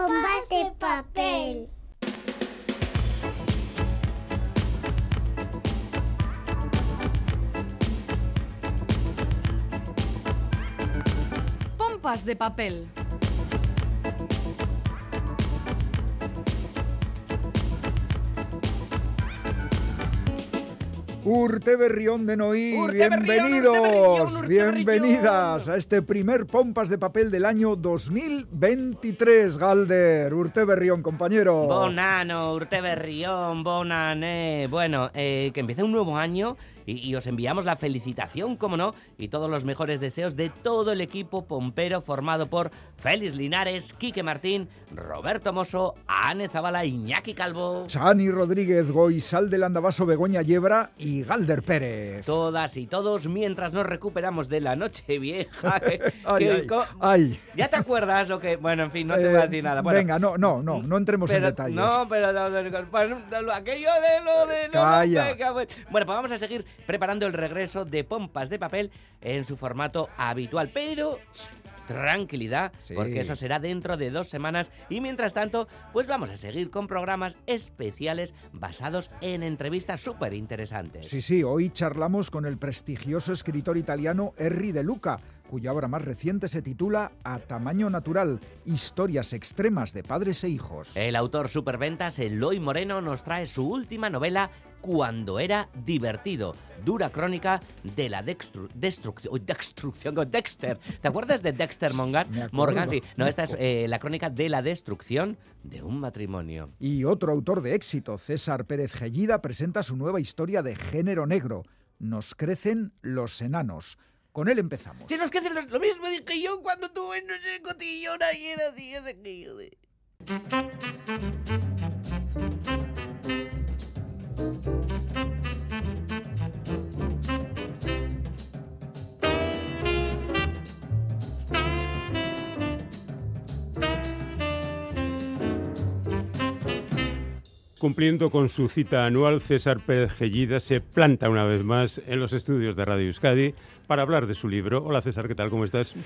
bombas de papel. Pompas de papel. Urte Berrión de Noí, bienvenidos, bienvenidas a este primer Pompas de Papel del año 2023, Galder. Urte Berrión, compañero. Bonano, Urte Berrión, Bonané. Bueno, eh, que empiece un nuevo año y, y os enviamos la felicitación, como no, y todos los mejores deseos de todo el equipo pompero formado por Félix Linares, Quique Martín, Roberto Mosso, Ane Zabala, Iñaki Calvo. Chani Rodríguez, Goizal del Andabaso, Begoña Yebra y Galder Pérez. Todas y todos mientras nos recuperamos de la noche vieja. Ay, ay, ay. ¿Ya te acuerdas lo que.? Bueno, en fin, no te Eh, voy a decir nada. Bueno, Venga, no, no, no, no entremos pero- en detalles. No, pero bueno, lo- aquello de lo de lo- Calla. Bueno, pues vamos a seguir preparando el regreso de Pompas de Papel en su formato habitual, pero tranquilidad, Sí. porque eso será dentro de dos semanas y mientras tanto, pues vamos a seguir con programas especiales basados en entrevistas súper interesantes. Sí, sí, hoy charlamos con el prestigioso escritor italiano Henry De Luca, cuya obra más reciente se titula A Tamaño Natural, historias extremas de padres e hijos. El autor superventas Eloy Moreno nos trae su última novela Cuando era divertido, dura crónica de la dextru- destrucción, destrucción con Dexter. ¿Te acuerdas de Dexter Morgan? Morgan, sí. No, esta es eh, la crónica de la destrucción de un matrimonio. Y otro autor de éxito, César Pérez Gellida, presenta su nueva historia de género negro. Nos crecen los enanos. Con él empezamos. Si nos queda lo, lo mismo dije yo cuando tuve en el cotillón ayer, así, es aquello de... Cumpliendo con su cita anual, César Pérez Gellida se planta una vez más en los estudios de Radio Euskadi para hablar de su libro. Hola César, ¿qué tal? ¿Cómo estás?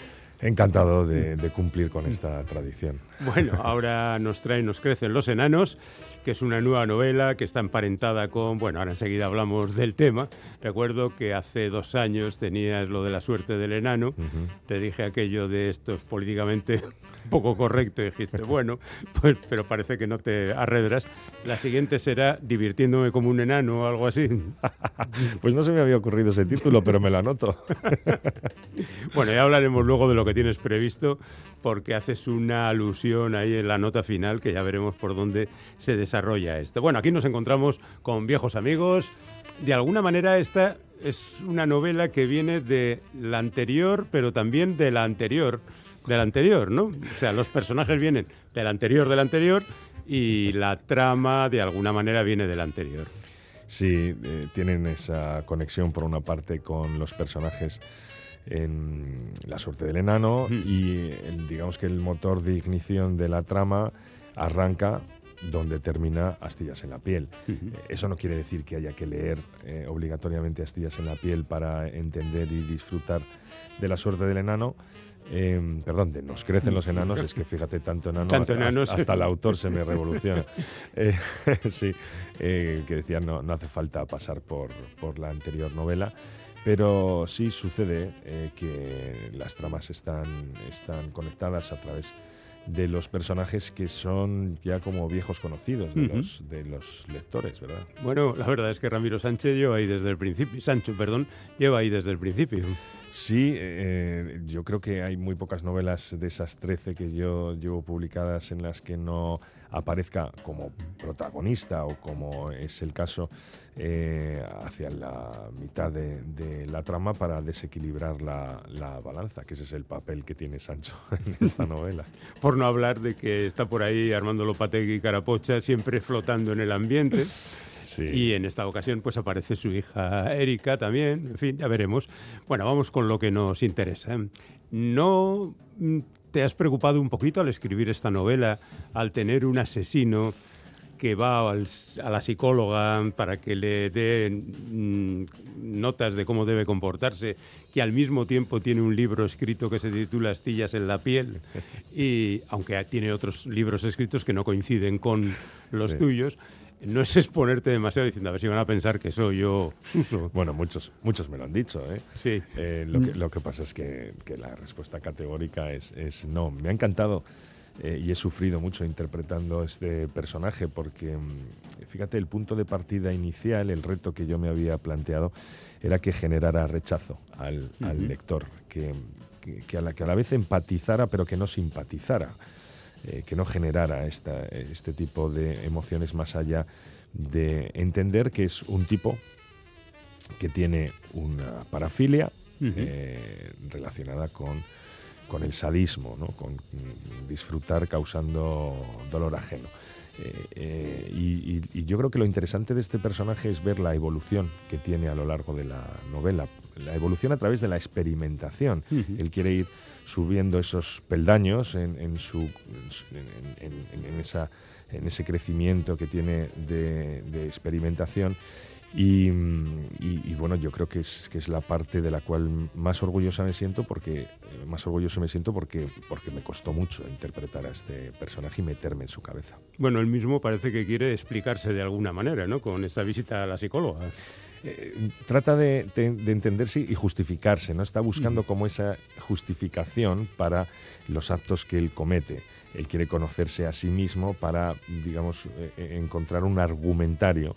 Encantado de, de cumplir con esta tradición. Bueno, ahora nos trae Nos crecen los enanos, que es una nueva novela que está emparentada con, bueno, ahora enseguida hablamos del tema. Recuerdo que hace dos años tenías lo de la suerte del enano, Ujú. te dije aquello de esto es políticamente poco correcto y dijiste, bueno, pues, pero parece que no te arredras. La siguiente será Divirtiéndome como un enano o algo así. Pues no se me había ocurrido ese título, pero me lo anoto. Bueno, ya hablaremos luego de lo que tienes previsto, porque haces una alusión ahí en la nota final, que ya veremos por dónde se desarrolla esto. Bueno, aquí nos encontramos con viejos amigos. De alguna manera esta es una novela que viene de la anterior, pero también de la anterior, de la anterior, ¿no? O sea, los personajes vienen del anterior, del anterior, y la trama de alguna manera viene del anterior. Sí, eh, tienen esa conexión por una parte con los personajes en La suerte del enano Mm. y el- digamos que el motor de ignición de la trama arranca donde termina Astillas en la piel. Eh, Eso no quiere decir que haya que leer eh, obligatoriamente Astillas en la piel para entender y disfrutar de la suerte del enano. Eh, perdón, de Nos crecen los enanos, es que fíjate, tanto enano, Tanto hasta, enanos. hasta- hasta el autor se me revoluciona. Eh, sí, eh, que decía, no, no hace falta pasar por, por la anterior novela, pero sí sucede eh, que las tramas están, están conectadas a través de los personajes que son ya como viejos conocidos de, los, de los lectores, ¿verdad? Bueno, la verdad es que Ramiro Sánchez lleva ahí desde el principio, Sancho, perdón, lleva ahí desde el principio. Sí, eh, yo creo que hay muy pocas novelas de esas 13 que yo llevo publicadas en las que no aparezca como protagonista o como es el caso eh, hacia la mitad de, la trama para desequilibrar la, la balanza, que ese es el papel que tiene Sancho en esta novela. Por no hablar de que está por ahí Armando Lopategui y Carapocha siempre flotando en el ambiente. Sí. Y en esta ocasión pues aparece su hija Erika también, en fin, ya veremos. Bueno, vamos con lo que nos interesa. ¿No mm, te has preocupado un poquito al escribir esta novela, al tener un asesino que va a la psicóloga para que le dé mm, notas de cómo debe comportarse, que al mismo tiempo tiene un libro escrito que se titula Astillas en la piel, y aunque tiene otros libros escritos que no coinciden con los tuyos, no es exponerte demasiado diciendo a ver si van a pensar que soy yo Suso. Bueno, muchos, muchos me lo han dicho. ¿eh? Sí. Eh, lo, que, lo, que, pasa es que, que la respuesta categórica es, es, no. Me ha encantado eh, y he sufrido mucho interpretando este personaje porque, mm, fíjate, el punto de partida inicial, el reto que yo me había planteado, era que generara rechazo al, lector, que, a la, que a la vez empatizara pero que no simpatizara. Eh, que no generara esta, este tipo de emociones más allá de entender que es un tipo que tiene una parafilia eh, relacionada con con el sadismo, ¿no? con disfrutar causando dolor ajeno. Eh, eh, y, yo creo que lo interesante de este personaje es ver la evolución que tiene a lo largo de la novela, la evolución a través de la experimentación. Él quiere ir subiendo esos peldaños en, su, en, esa, en ese crecimiento que tiene de, de experimentación y, bueno, yo creo que es, que es la parte de la cual más orgullosa me siento porque eh, más orgulloso me siento porque, porque me costó mucho interpretar a este personaje y meterme en su cabeza. Bueno, él mismo parece que quiere explicarse de alguna manera, ¿no? Con esa visita a la psicóloga. Eh, trata de, entenderse y justificarse, ¿no? Está buscando como esa justificación para los actos que él comete. Él quiere conocerse a sí mismo para, digamos, eh, eh, encontrar un argumentario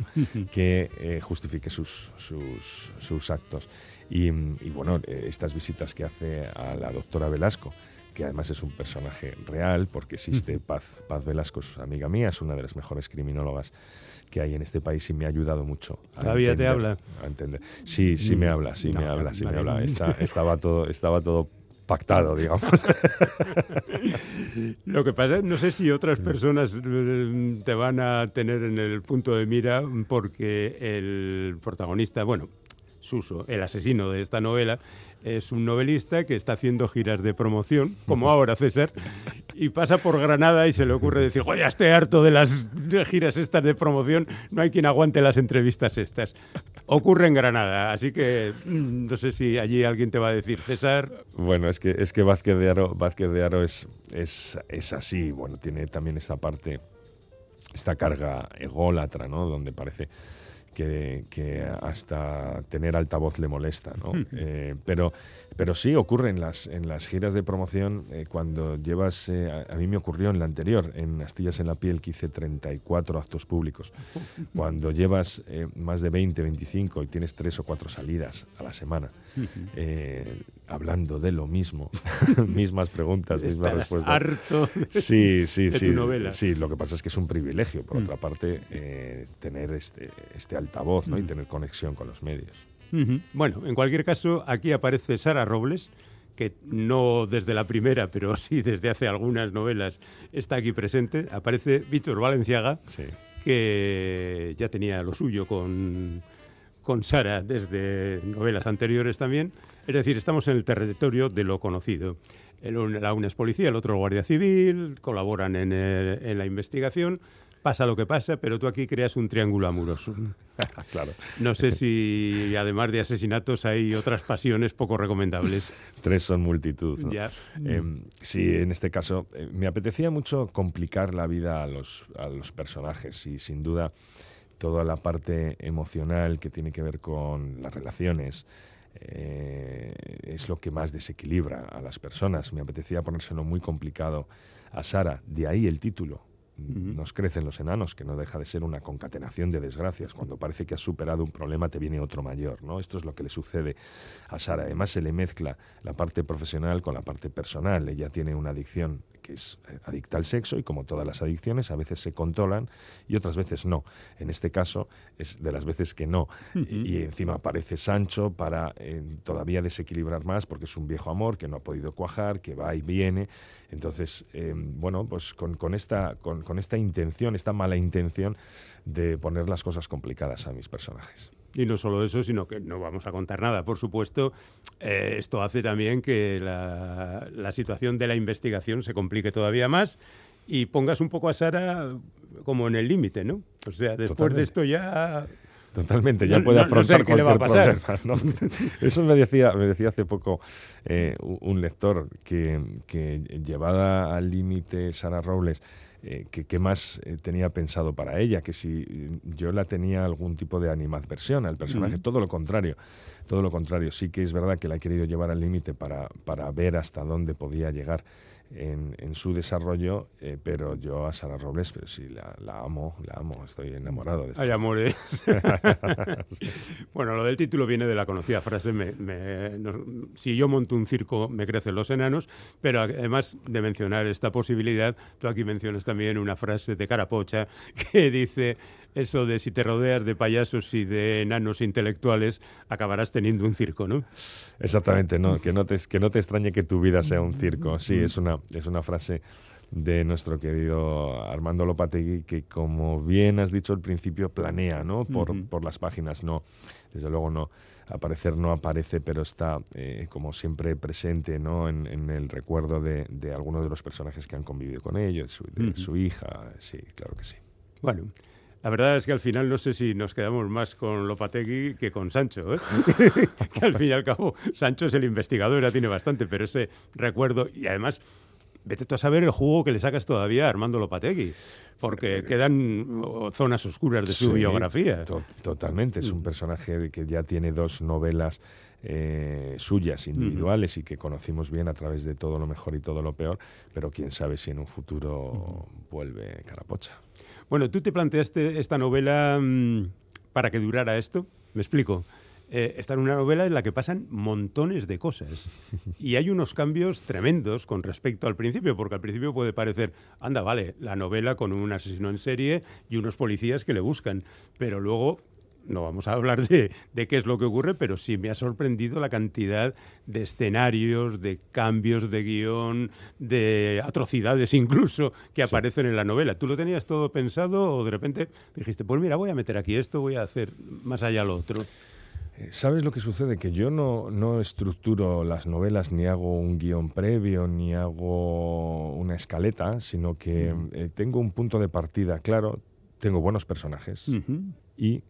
que justifique sus, sus, actos. Y, bueno, estas visitas que hace a la doctora Velasco, que además es un personaje real, porque existe Paz, Paz Velasco, amiga mía, es una de las mejores criminólogas que hay en este país y me ha ayudado mucho. ¿Todavía te habla? A entender. Sí, sí me habla, sí me habla, sí me habla. estaba, todo, estaba todo pactado, digamos. Lo que pasa es, no sé si otras personas eh, te van a tener en el punto de mira porque el protagonista, bueno, Suso, el asesino de esta novela, es un novelista que está haciendo giras de promoción, como ahora César, y pasa por Granada y se le ocurre decir, oye, estoy harto de las giras estas de promoción, no hay quien aguante las entrevistas estas. Ocurre en Granada, así que mm, no sé si allí alguien te va a decir, César. Bueno, es que, es que Vázquez de Aro, Vázquez de Aro es, es, es así, bueno, tiene también esta parte, esta carga ególatra, ¿no? Donde parece que, hasta tener altavoz le molesta, ¿no? Eh, pero, pero sí ocurre en las, en las giras de promoción eh, cuando llevas, eh, a, mí me ocurrió en la anterior, en Astillas en la piel, que hice 34 actos públicos. Cuando llevas más de 20, 25 y tienes tres o cuatro salidas a la semana, hablando de lo mismo, mismas preguntas, mismas respuestas. harto sí, sí, de sí, tu novela. Sí, lo que pasa es que es un privilegio, por mm. otra parte, tener este, este altavoz ¿no? y mm. tener conexión con los medios. Bueno, en cualquier caso, aquí aparece Sara Robles, que no desde la primera, pero sí desde hace algunas novelas está aquí presente. Aparece Víctor Valenciaga, que ya tenía lo suyo con, con Sara desde novelas anteriores también. Es decir, estamos en el territorio de lo conocido. El, la una es policía, el otro guardia civil, colaboran en, en la investigación pasa lo que pasa, pero tú aquí creas un triángulo amoroso. claro. No sé si además de asesinatos hay otras pasiones poco recomendables. Tres son multitud. Em, sí, en este caso eh, me apetecía mucho complicar la vida a los, a los personajes y sin duda toda la parte emocional que tiene que ver con las relaciones. Eh, es lo que más desequilibra a las personas. Me apetecía ponérselo muy complicado a Sara, de ahí el título, nos crecen los enanos, que no deja de ser una concatenación de desgracias. Cuando parece que has superado un problema, te viene otro mayor. ¿no? Esto es lo que le sucede a Sara. Además, se le mezcla la parte profesional con la parte personal. Ella tiene una adicción que es eh, adicta al sexo y como todas las adicciones a veces se controlan y otras veces no. En este caso es de las veces que no. y, encima aparece Sancho para eh, todavía desequilibrar más porque es un viejo amor que no ha podido cuajar, que va y viene. Entonces, eh, bueno, pues con, esta, con esta intención, esta mala intención de poner las cosas complicadas a mis personajes. Y no solo eso, sino que no vamos a contar nada. Por supuesto, eh, esto hace también que la, situación de la investigación se complique todavía más y pongas un poco a Sara como en el límite, ¿no? O sea, después de Totalmente. esto ya... Totalmente, ya No- puede no- no sé afrontar cualquier pasar. problema. ¿no? Eso me decía, me decía hace poco eh, un lector que, que llevada al límite Sara Robles, eh, que qué más eh, tenía pensado para ella, que si eh, yo la tenía algún tipo de animadversión al personaje, todo lo contrario, todo lo contrario. Sí que es verdad que la he querido llevar al límite para, para ver hasta dónde podía llegar en, en su desarrollo, eh, pero yo a Sara Robles, pero sí, la, la amo, la amo, estoy enamorado de esta Hay amores. bueno, lo del título viene de la conocida frase, me- me- no- si yo monto un circo me crecen los enanos, pero además de mencionar esta posibilidad, tú aquí mencionas también una frase de Carapocha que dice eso de si te rodeas de payasos y de enanos intelectuales, acabarás teniendo un circo, ¿no? Exactamente, no, que, no te, que no te extrañe que tu vida sea un circo. Sí, es una, es una frase de nuestro querido Armando Lopategui que, como bien has dicho al principio, planea ¿no? por, por las páginas. No, desde luego no. Aparecer no aparece, pero está eh, como siempre presente ¿no? en, en el recuerdo de, de algunos de los personajes que han convivido con ellos, su, de su hija. Sí, claro que sí. Bueno. La verdad es que al final no sé si nos quedamos más con Lopategui que con Sancho, ¿eh? que al fin y al cabo Sancho es el investigador, ya tiene bastante, pero ese recuerdo y además vete tú a saber el jugo que le sacas todavía a Armando Lopategui, porque quedan oh, zonas oscuras de su Sí, biografía. to- totalmente, es un personaje de que ya tiene dos novelas eh, suyas, individuales, y que conocimos bien a través de todo lo mejor y todo lo peor, pero quién sabe si en un futuro vuelve Carapocha. Bueno, tú te planteaste esta novela mm, para que durara esto, me explico. Eh, esta es una novela en la que pasan montones de cosas y hay unos cambios tremendos con respecto al principio, porque al principio puede parecer, anda, vale, la novela con un asesino en serie y unos policías que le buscan, pero luego no vamos a hablar de, de qué es lo que ocurre, pero sí me ha sorprendido la cantidad de escenarios, de cambios de guion, de atrocidades incluso que aparecen en la novela. ¿Tú lo tenías todo pensado o de repente dijiste, pues mira, voy a meter aquí esto, voy a hacer más allá lo otro? Eh, ¿Sabes lo que sucede? Que yo no, no estructuro las novelas, ni hago un guion previo, ni hago una escaleta, sino que eh, tengo un punto de partida claro, tengo buenos personajes y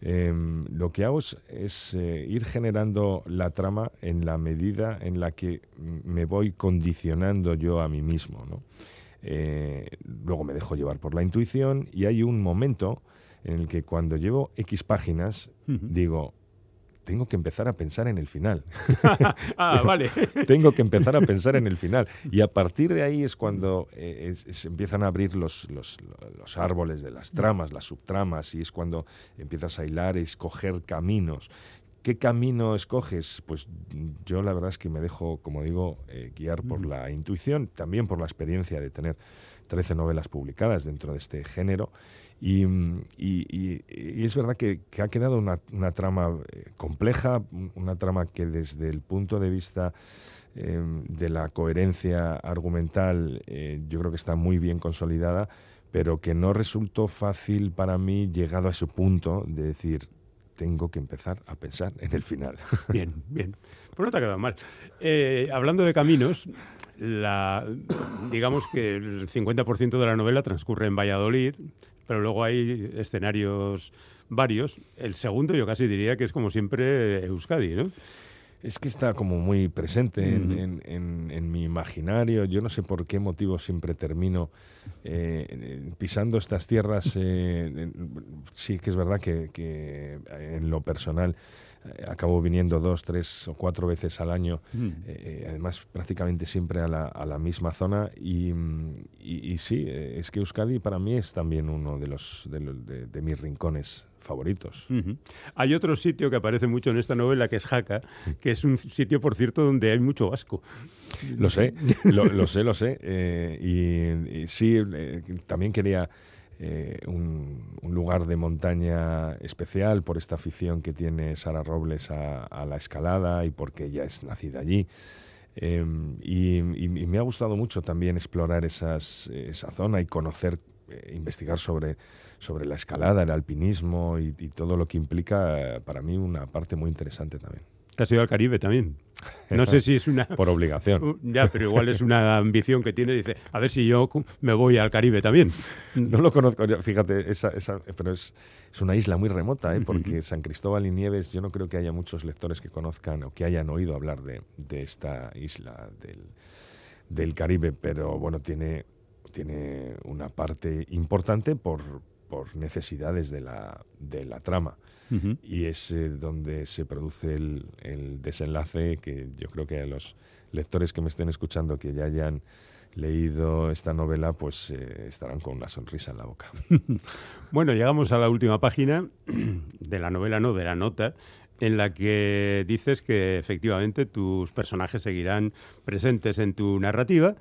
em, lo que hago es, es, eh, ir generando la trama en la medida en la que me voy condicionando yo a mí mismo. ¿no? Eh, luego me dejo llevar por la intuición y hay un momento en el que cuando llevo X páginas digo, tengo que empezar a pensar en el final. Ah, vale. tengo que empezar a pensar en el final. Y a partir de ahí es cuando eh, se empiezan a abrir los, los- los árboles de las tramas, las subtramas, y es cuando empiezas a hilar, escoger caminos. ¿Qué camino escoges? Pues mm, yo la verdad es que me dejo, como digo, eh, guiar por la intuición, también por la experiencia de tener 13 novelas publicadas dentro de este género. Y, es verdad que, ha quedado una, trama eh, compleja, un- una trama que desde el punto de vista eh, de la coherencia argumental eh, yo creo que está muy bien consolidada, pero que no resultó fácil para mí llegado a ese punto de decir tengo que empezar a pensar en el final. Bien, bien. Pues no te ha quedado mal. Eh, hablando de caminos, la, digamos que el 50% de la novela transcurre en Valladolid, pero luego hay escenarios varios. El segundo yo casi diría que es como siempre Euskadi, ¿no? Es que está como muy presente en, Ujú. en- en- en mi imaginario. Yo no sé por qué motivo siempre termino eh, pisando estas tierras. eh, sí que es verdad que, que en lo personal eh, acabo viniendo dos, tres o cuatro veces al año. eh, además prácticamente siempre a la, a la misma zona y, mm, y- y sí, eh, es que Euskadi para mí es también uno de, los, de, los- de- de mis rincones favoritos. Hay otro sitio que aparece mucho en esta novela que es Jaca, que es un sitio, por cierto, donde hay mucho vasco. Lo sé, lo, lo sé, lo sé. eh, y, y sí, eh, también quería eh, un, lugar de montaña especial por esta afición que tiene Sara Robles a, la escalada y porque ella es nacida allí. Eh, y, me ha gustado mucho también explorar esas, esa zona y conocer, eh, investigar sobre, sobre la escalada, el alpinismo y, y todo lo que implica, eh, para mí, una parte muy interesante también. Te has ido al Caribe también. No sé si es una... Por obligación. Ya, pero igual es una ambición que tiene. Dice, a ver si yo me voy al Caribe también. No lo conozco, fíjate, esa, esa- pero es, es una isla muy remota, ¿eh? porque San Cristóbal y Nieves, yo no creo que haya muchos lectores que conozcan o que hayan oído hablar de, de esta isla del, del Caribe, pero bueno, tiene, tiene una parte importante por, por necesidades de la, de la trama. Y es eh, donde se produce el, el desenlace que yo creo que a los lectores que me estén escuchando, que ya hayan leído esta novela, pues eh, estarán con una sonrisa en la boca. Bueno, llegamos a la última página de la novela, no, de la nota, en la que dices que efectivamente tus personajes seguirán presentes en tu narrativa,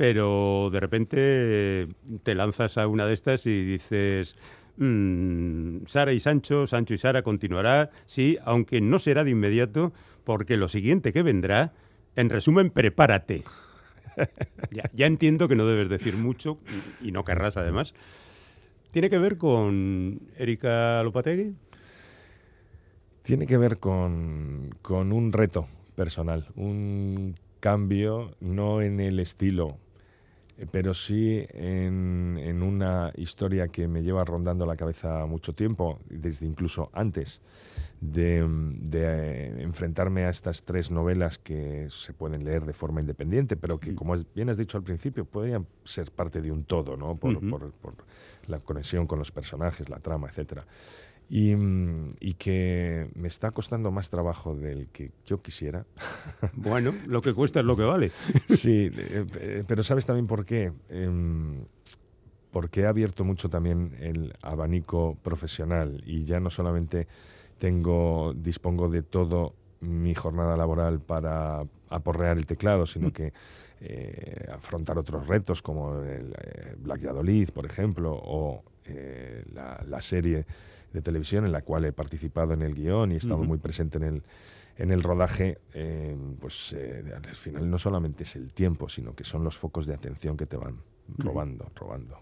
pero de repente te lanzas a una de estas y dices, "Mm, Sara y Sancho, Sancho y Sara continuará, sí, aunque no será de inmediato, porque lo siguiente que vendrá, en resumen, prepárate. Ya, entiendo que no debes decir mucho y no querrás además. ¿Tiene que ver con Erika Lopategui? Tiene que ver con, con un reto personal, un cambio, no en el estilo, pero sí en, en una historia que me lleva rondando la cabeza mucho tiempo, desde incluso antes de, de, eh, enfrentarme a estas tres novelas que se pueden leer de forma independiente, pero que, como bien has dicho al principio, podrían ser parte de un todo, ¿no? Por, por- por la conexión con los personajes, la trama, etcétera. Y, mm, y que me está costando más trabajo del que yo quisiera. Bueno, lo que cuesta es lo que vale. Sí, eh, eh, pero ¿sabes también por qué? Em, porque he abierto mucho también el abanico profesional y ya no solamente tengo, dispongo de todo mi jornada laboral para aporrear el teclado, sino que eh, afrontar otros retos como el Black Yadolid, por ejemplo, o eh, la, la serie de televisión en la cual he participado en el guion y he estado Ujú. muy presente en el, en el rodaje, eh, pues eh, al final no solamente es el tiempo, sino que son los focos de atención que te van robando, robando.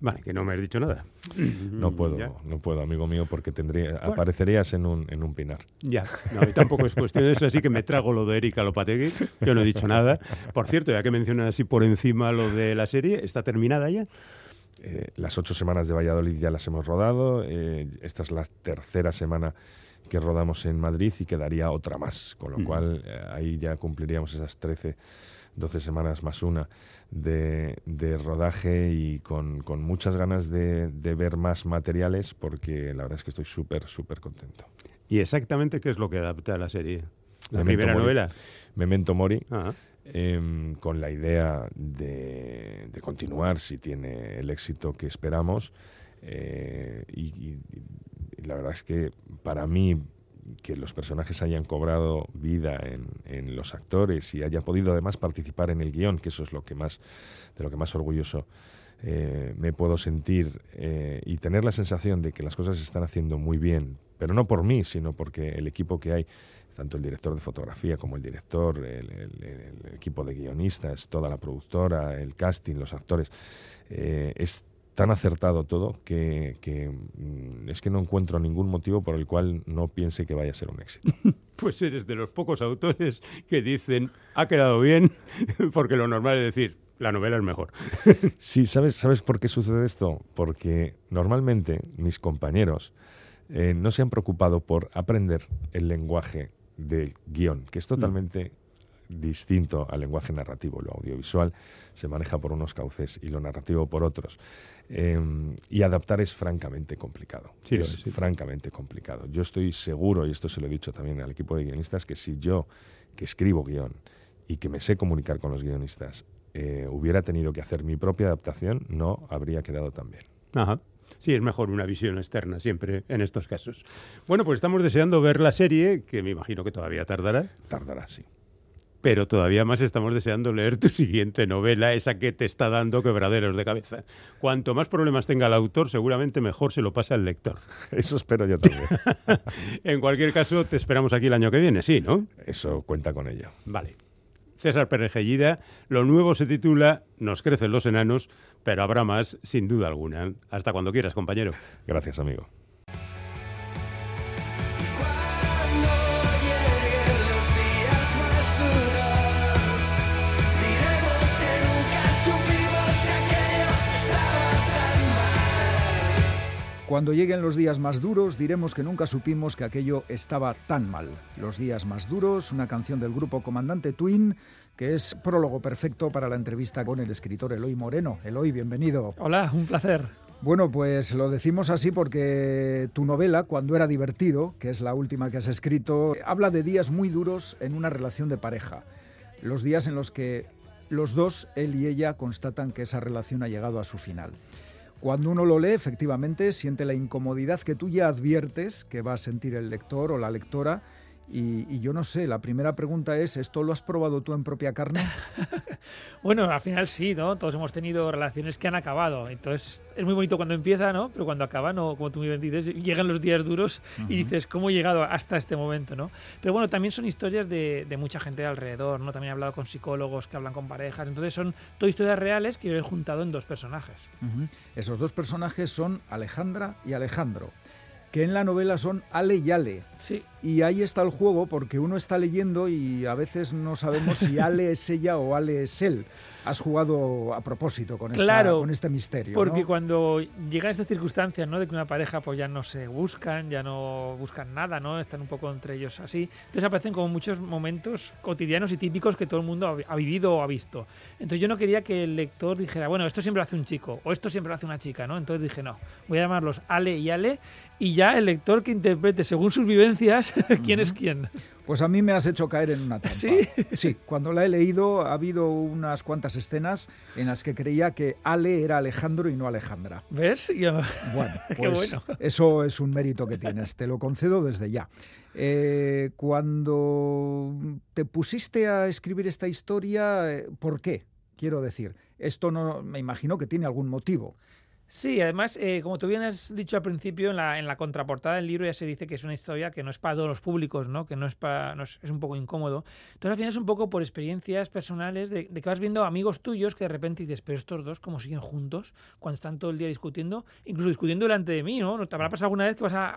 Vale, que no me has dicho nada. No puedo, Ya. no puedo, amigo mío, porque tendría, aparecerías en un, en un pinar. Ya, no, y tampoco es cuestión de eso, así que me trago lo de Erika Lopategui. Yo no he dicho nada. Por cierto, ya que mencionan así por encima lo de la serie, ¿está terminada ya? Eh, las ocho semanas de Valladolid ya las hemos rodado. eh, esta es la tercera semana que rodamos en Madrid y quedaría otra más, con lo cual eh, ahí ya cumpliríamos esas 13, 12 semanas más una de, de rodaje y con, con muchas ganas de, de ver más materiales porque la verdad es que estoy súper, súper contento. ¿Y exactamente qué es lo que adapta a la serie? La Memento primera Mori. novela. Memento Mori, Ah, em, con la idea de, continuar si tiene el éxito que esperamos. eh, y, la verdad es que para mí que los personajes hayan cobrado vida en, en los actores y haya podido además participar en el guion, que eso es lo que más de lo que más orgulloso eh, me puedo sentir eh, y tener la sensación de que las cosas se están haciendo muy bien, pero no por mí, sino porque el equipo que hay, tanto el director de fotografía como el director, el, el- el equipo de guionistas, toda la productora, el casting, los actores, eh, es tan acertado todo que, que, mm, es que no encuentro ningún motivo por el cual no piense que vaya a ser un éxito. pues eres de los pocos autores que dicen, ha quedado bien, porque lo normal es decir, la novela es mejor. Sí, ¿sabes, ¿sabes por qué sucede esto? Porque normalmente mis compañeros eh, no se han preocupado por aprender el lenguaje del guion, que es totalmente distinto al lenguaje narrativo. Lo audiovisual se maneja por unos cauces y lo narrativo por otros. Eh, y adaptar es francamente complicado. Sí, es es, sí. francamente complicado. Yo estoy seguro, y esto se lo he dicho también al equipo de guionistas, que si yo, que escribo guion y que me sé comunicar con los guionistas, eh, hubiera tenido que hacer mi propia adaptación, no habría quedado tan bien. Ajá. Sí, es mejor una visión externa siempre en estos casos. Bueno, pues estamos deseando ver la serie, que me imagino que todavía tardará, Tardará, sí. pero todavía más estamos deseando leer tu siguiente novela, esa que te está dando quebraderos de cabeza. Cuanto más problemas tenga el autor, seguramente mejor se lo pasa el lector. Eso espero yo también. En cualquier caso, te esperamos aquí el año que viene, sí, ¿no? Eso cuenta con ello. Vale. César Perejellida, lo nuevo se titula Nos crecen los enanos, pero habrá más, sin duda alguna. Hasta cuando quieras, compañero. Gracias, amigo. Cuando lleguen los días más duros, diremos que nunca supimos que aquello estaba tan mal. Los días más duros, una canción del grupo Comandante Twin, que es prólogo perfecto para la entrevista con el escritor Eloy Moreno. Eloy, bienvenido. Hola, un placer. Bueno, pues lo decimos así porque tu novela, Cuando era divertido, que es la última que has escrito, habla de días muy duros en una relación de pareja. Los días en los que los dos, él y ella, constatan que esa relación ha llegado a su final. Cuando uno lo lee, efectivamente, siente la incomodidad que tú ya adviertes que va a sentir el lector o la lectora y, yo no sé, la primera pregunta es, ¿esto lo has probado tú en propia carne? bueno, al final sí, ¿no? Todos hemos tenido relaciones que han acabado. Entonces, es muy bonito cuando empieza, ¿no? Pero cuando acaba, no, como tú muy bien dices, llegan los días duros y dices, ¿cómo he llegado hasta este momento, ¿no? Pero bueno, también son historias de, mucha gente alrededor, ¿no? También he hablado con psicólogos que hablan con parejas. Entonces, son todas historias reales que yo he juntado en dos personajes. Esos dos personajes son Alejandra y Alejandro que en la novela son Ale y Ale. Sí. Y ahí está el juego porque uno está leyendo y a veces no sabemos si Ale es ella o Ale es él has jugado a propósito con, con este misterio. Porque cuando llegan estas circunstancias, ¿no? De que una pareja pues ya no se buscan, ya no buscan nada, ¿no? Están un poco entre ellos así. Entonces aparecen como muchos momentos cotidianos y típicos que todo el mundo ha, vivido o ha visto. Entonces yo no quería que el lector dijera, bueno, esto siempre lo hace un chico o esto siempre lo hace una chica, ¿no? Entonces dije, no, voy a llamarlos Ale y Ale y ya el lector que interprete según sus vivencias quién es quién. Pues a mí me has hecho caer en una trampa. ¿Sí? Sí, cuando la he leído ha habido unas cuantas escenas en las que creía que Ale era Alejandro y no Alejandra. ¿Ves? Bueno, pues eso es un mérito que tienes, te lo concedo desde ya. Eh, cuando te pusiste a escribir esta historia, eh, ¿por qué? Quiero decir, esto no me imagino que tiene algún motivo. Sí, además, eh, como tú bien has dicho al principio, en la, en la contraportada del libro ya se dice que es una historia que no es para todos los públicos, ¿no? que no es, para, no es, un poco incómodo. Entonces, al final es un poco por experiencias personales de, que vas viendo amigos tuyos que de repente dices, pero estos dos, ¿cómo siguen juntos cuando están todo el día discutiendo? Incluso discutiendo delante de mí, ¿no? ¿Te habrá pasado alguna vez que vas a,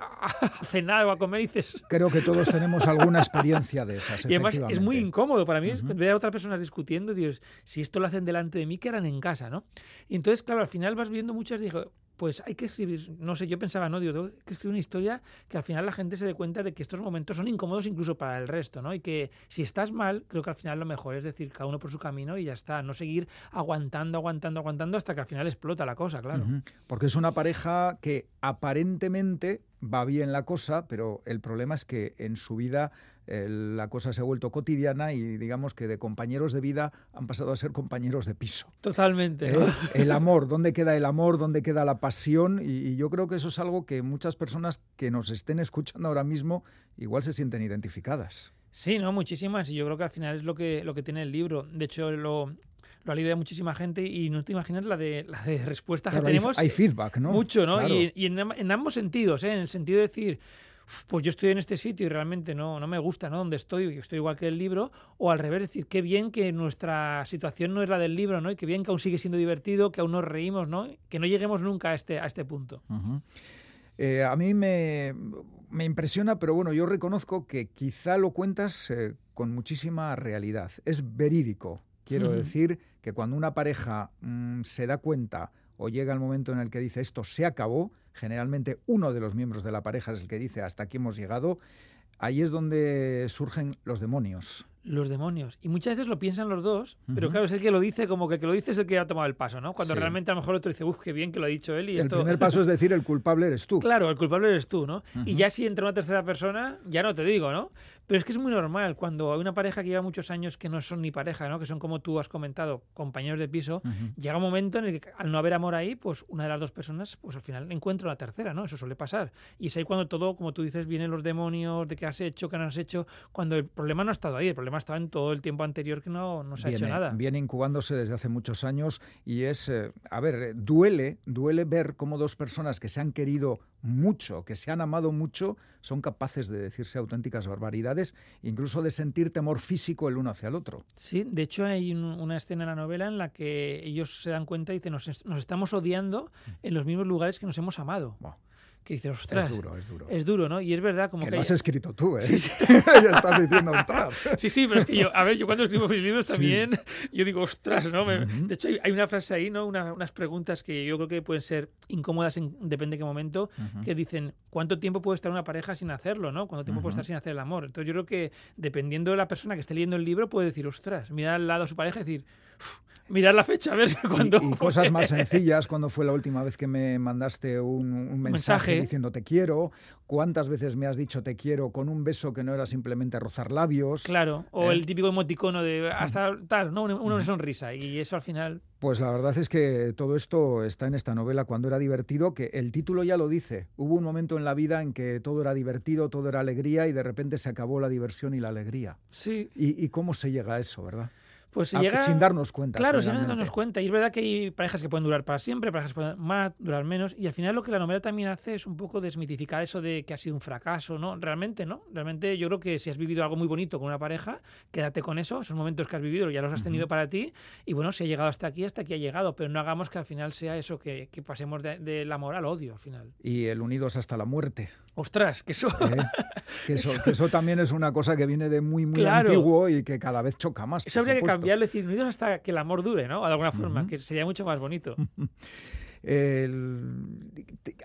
cenar o a comer y dices... Creo que todos tenemos alguna experiencia de esas, Y además es muy incómodo para mí ver a otras personas discutiendo y dices, si esto lo hacen delante de mí, ¿qué harán en casa, no? Y entonces, claro, al final vas viendo muchas dijo, pues hay que escribir, no sé, yo pensaba, no, digo, tengo que escribir una historia que al final la gente se dé cuenta de que estos momentos son incómodos incluso para el resto, ¿no? Y que si estás mal, creo que al final lo mejor es decir, cada uno por su camino y ya está, no seguir aguantando, aguantando, aguantando hasta que al final explota la cosa, claro. Porque es una pareja que aparentemente va bien la cosa, pero el problema es que en su vida eh, la cosa se ha vuelto cotidiana y digamos que de compañeros de vida han pasado a ser compañeros de piso. Totalmente. ¿Eh? El amor, ¿dónde queda el amor? ¿Dónde queda la pasión? Y, yo creo que eso es algo que muchas personas que nos estén escuchando ahora mismo igual se sienten identificadas. Sí, no, muchísimas. Y yo creo que al final es lo que, lo que tiene el libro. De hecho, lo, lo ha leído ya muchísima gente y no te imaginas la de, la de respuestas que tenemos. Hay feedback, ¿no? Mucho, ¿no? Y, en, ambos sentidos, ¿eh? en el sentido de decir, pues yo estoy en este sitio y realmente no, no me gusta, ¿no? Donde estoy, estoy igual que el libro, o al revés, decir, qué bien que nuestra situación no es la del libro, ¿no? Y qué bien que aún sigue siendo divertido, que aún nos reímos, ¿no? Que no lleguemos nunca a este, a este punto. Eh, a mí me, me, impresiona, pero bueno, yo reconozco que quizá lo cuentas eh, con muchísima realidad. Es verídico. Quiero decir que cuando una pareja mm, se da cuenta o llega el momento en el que dice esto se acabó, generalmente uno de los miembros de la pareja es el que dice hasta aquí hemos llegado, ahí es donde surgen los demonios los demonios. Y muchas veces lo piensan los dos, pero claro, es el que lo dice como que el que lo dice es el que ha tomado el paso, ¿no? Cuando realmente a lo mejor otro dice, uff, qué bien que lo ha dicho él. Y el primer paso es decir, el culpable eres tú. Claro, el culpable eres tú, ¿no? Y ya si entra una tercera persona, ya no te digo, ¿no? Pero es que es muy normal cuando hay una pareja que lleva muchos años que no son ni pareja, ¿no? Que son como tú has comentado, compañeros de piso, llega un momento en el que al no haber amor ahí, pues una de las dos personas, pues al final encuentra la tercera, ¿no? Eso suele pasar. Y es ahí cuando todo, como tú dices, vienen los demonios de qué has hecho, qué no has hecho, cuando el problema no ha estado ahí, el problema ha estado en todo el tiempo anterior que no, no se ha hecho nada. Viene incubándose desde hace muchos años y es, eh, a ver, duele, duele ver cómo dos personas que se han querido mucho, que se han amado mucho, son capaces de decirse auténticas barbaridades, incluso de sentir temor físico el uno hacia el otro. Sí, de hecho hay una escena en la novela en la que ellos se dan cuenta y dicen, nos, nos estamos odiando en los mismos lugares que nos hemos amado que dices, ostras. Es duro, es duro. Es duro, ¿no? Y es verdad, como que, que. lo has hay- escrito tú, ¿eh? Sí, sí. ya estás diciendo, ostras. Sí, sí, pero es que yo, a ver, yo cuando escribo mis libros Sí. también, yo digo, ostras, ¿no? Ujú. De hecho, hay, una frase ahí, ¿no? Una- unas preguntas que yo creo que pueden ser incómodas en depende de qué momento, que dicen, ¿cuánto tiempo puede estar una pareja sin hacerlo, ¿no? ¿Cuánto tiempo puede Ujú. estar sin hacer el amor? Entonces yo creo que dependiendo de la persona que esté leyendo el libro, puede decir, ostras, mirar al lado a su pareja y decir, "Uf, mirar la fecha, a ver cuándo... Y, cosas más sencillas, cuando fue la última vez que me mandaste un, un mensaje, mensaje. diciendo te quiero? ¿Cuántas veces me has dicho te quiero con un beso que no era simplemente rozar labios? Claro, o ¿Eh? el típico emoticono de hasta tal, ¿no? Una, una sonrisa. Y eso al final Pues la verdad es que todo esto está en esta novela cuando era divertido, que el título ya lo dice. Hubo un momento en la vida en que todo era divertido, todo era alegría y de repente se acabó la diversión y la alegría. sí, ¿Y, y cómo se llega a eso, verdad? Pues se A- llega... Sin darnos cuenta. Claro, sin darnos cuenta. Y es verdad que hay parejas que pueden durar para siempre, parejas que pueden más, durar menos. Y al final lo que la novela también hace es un poco desmitificar eso de que ha sido un fracaso, ¿no? Realmente, ¿no? Realmente yo creo que si has vivido algo muy bonito con una pareja, quédate con eso, esos momentos que has vivido ya los has tenido para ti. Y bueno, si ha llegado hasta aquí, hasta aquí ha llegado. Pero no hagamos que al final sea eso, que, que pasemos de- del amor al odio al final. Y el unidos hasta la muerte. Ostras, que eso... ¿eh? que, eso, que eso también es una cosa que viene de muy, muy Claro. antiguo y que cada vez choca más. Eso habría que cambiarlo, decir, unidos hasta que el amor dure, ¿no? De alguna forma, que sería mucho más bonito. El-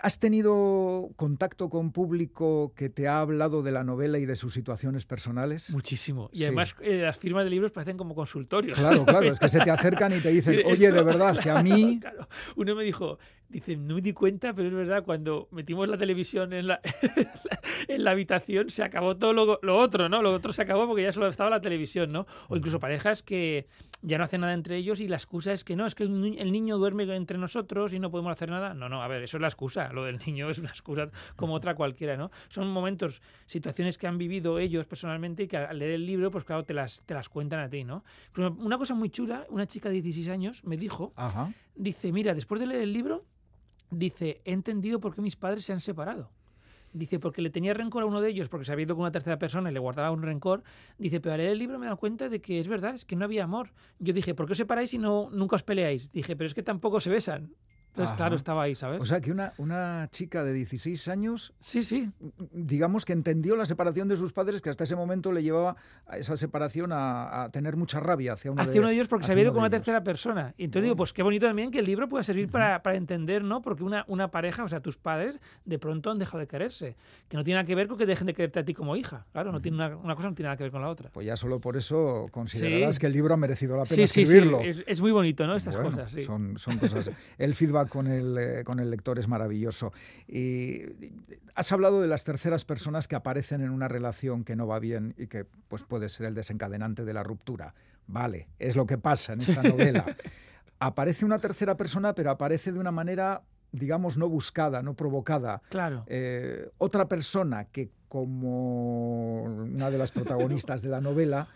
¿Has tenido contacto con público que te ha hablado de la novela y de sus situaciones personales? Muchísimo. Y Sí. además eh, las firmas de libros parecen como consultorios. Claro, claro, es que se te acercan y te dicen, Esto, oye, de verdad, que a mí... Claro, uno me dijo, dice, no me di cuenta, pero es verdad, cuando metimos la televisión en la, en la habitación, se acabó todo lo, lo otro, ¿no? Lo otro se acabó porque ya solo estaba la televisión, ¿no? O incluso parejas que ya no hacen nada entre ellos y la excusa es que no, es que el, ni- el niño duerme entre nosotros y no podemos hacer nada. No, no, a ver, eso es la excusa. Lo del niño es una excusa como otra cualquiera, ¿no? Son momentos, situaciones que han vivido ellos personalmente y que al leer el libro, pues claro, te las, te las cuentan a ti, ¿no? Una cosa muy chula, una chica de 16 años me dijo, Ajá. Dice, mira, después de leer el libro, dice, he entendido por qué mis padres se han separado. Dice, porque le tenía rencor a uno de ellos, porque se había ido con una tercera persona y le guardaba un rencor. Dice, pero al leer el libro me he dado cuenta de que es verdad, es que no había amor. Yo dije, ¿por qué os separáis y no, nunca os peleáis? Dije, pero es que tampoco se besan. Entonces, Ajá. claro, estaba ahí, ¿sabes? O sea, que una, una chica de 16 años, sí, sí. digamos que entendió la separación de sus padres, que hasta ese momento le llevaba a esa separación a, a tener mucha rabia hacia uno, Hacia de, uno de ellos porque se había ido con una tercera persona. Y entonces digo, pues qué bonito también que el libro pueda servir para, para entender, ¿no? Porque una, una pareja, o sea, tus padres, de pronto han dejado de quererse. Que no tiene nada que ver con que dejen de quererte a ti como hija. Claro, no tiene una, una cosa no tiene nada que ver con la otra. Pues ya solo por eso considerarás Sí. que el libro ha merecido la pena Sí, sí, sí. escribirlo. Es, es muy bonito, ¿no? Estas Bueno, cosas, sí. son, son cosas. El feedback con el, eh, con el lector es maravilloso. Y has hablado de las terceras personas que aparecen en una relación que no va bien y que pues, puede ser el desencadenante de la ruptura. Vale, es lo que pasa en esta novela. Aparece una tercera persona, pero aparece de una manera, digamos, no buscada, no provocada. Claro. Eh, otra persona que, como una de las protagonistas de la novela,